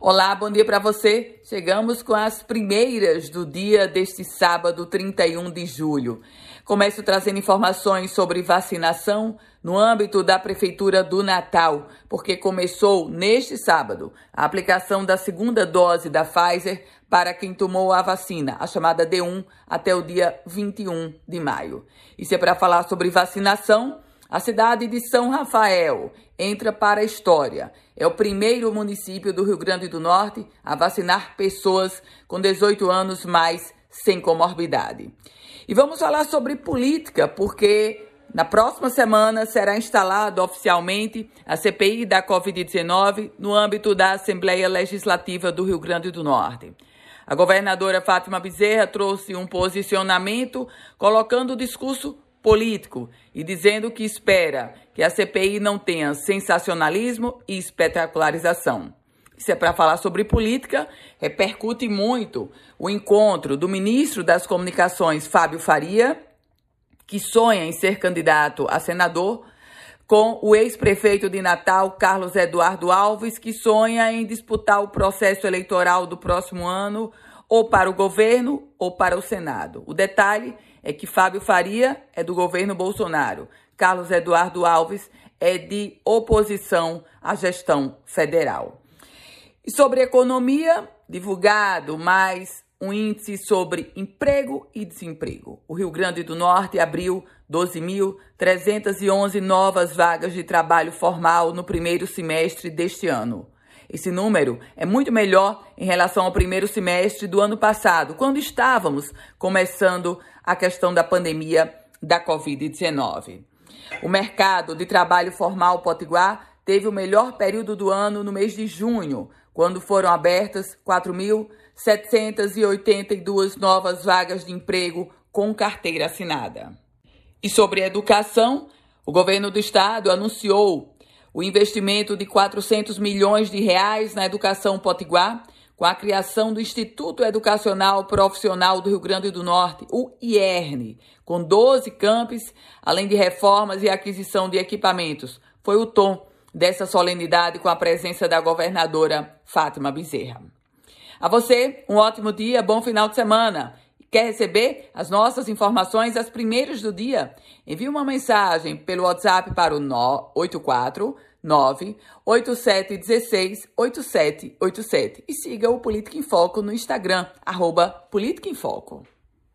Olá, bom dia para você. Chegamos com as primeiras do dia deste sábado, 31 de julho. Começo trazendo informações sobre vacinação no âmbito da Prefeitura do Natal, porque começou neste sábado a aplicação da segunda dose da Pfizer para quem tomou a vacina, a chamada D1, até o dia 21 de maio. Isso é para falar sobre vacinação. A cidade de São Rafael entra para a história. É o primeiro município do Rio Grande do Norte a vacinar pessoas com 18 anos mais sem comorbidade. E vamos falar sobre política, porque na próxima semana será instalado oficialmente a CPI da Covid-19 no âmbito da Assembleia Legislativa do Rio Grande do Norte. A governadora Fátima Bezerra trouxe um posicionamento colocando o discurso político e dizendo que espera que a CPI não tenha sensacionalismo e espetacularização. Isso é para falar sobre política, repercute muito o encontro do ministro das Comunicações, Fábio Faria, que sonha em ser candidato a senador, com o ex-prefeito de Natal, Carlos Eduardo Alves, que sonha em disputar o processo eleitoral do próximo ano, ou para o governo ou para o Senado. O detalhe é que Fábio Faria é do governo Bolsonaro, Carlos Eduardo Alves é de oposição à gestão federal. E sobre economia, divulgado mais um índice sobre emprego e desemprego. O Rio Grande do Norte abriu 12.311 novas vagas de trabalho formal no primeiro semestre deste ano. Esse número é muito melhor em relação ao primeiro semestre do ano passado, quando estávamos começando a questão da pandemia da Covid-19. O mercado de trabalho formal potiguar teve o melhor período do ano no mês de junho, quando foram abertas 4.782 novas vagas de emprego com carteira assinada. E sobre educação, o governo do estado anunciou o investimento de 400 milhões de reais na educação potiguar, com a criação do Instituto Educacional Profissional do Rio Grande do Norte, o IERN, com 12 campos, além de reformas e aquisição de equipamentos. Foi o tom dessa solenidade com a presença da governadora Fátima Bezerra. A você, um ótimo dia, bom final de semana. Quer receber as nossas informações, as primeiras do dia? Envie uma mensagem pelo WhatsApp para o 84 98716 8787 e siga o Política em Foco no Instagram, arroba Política em Foco.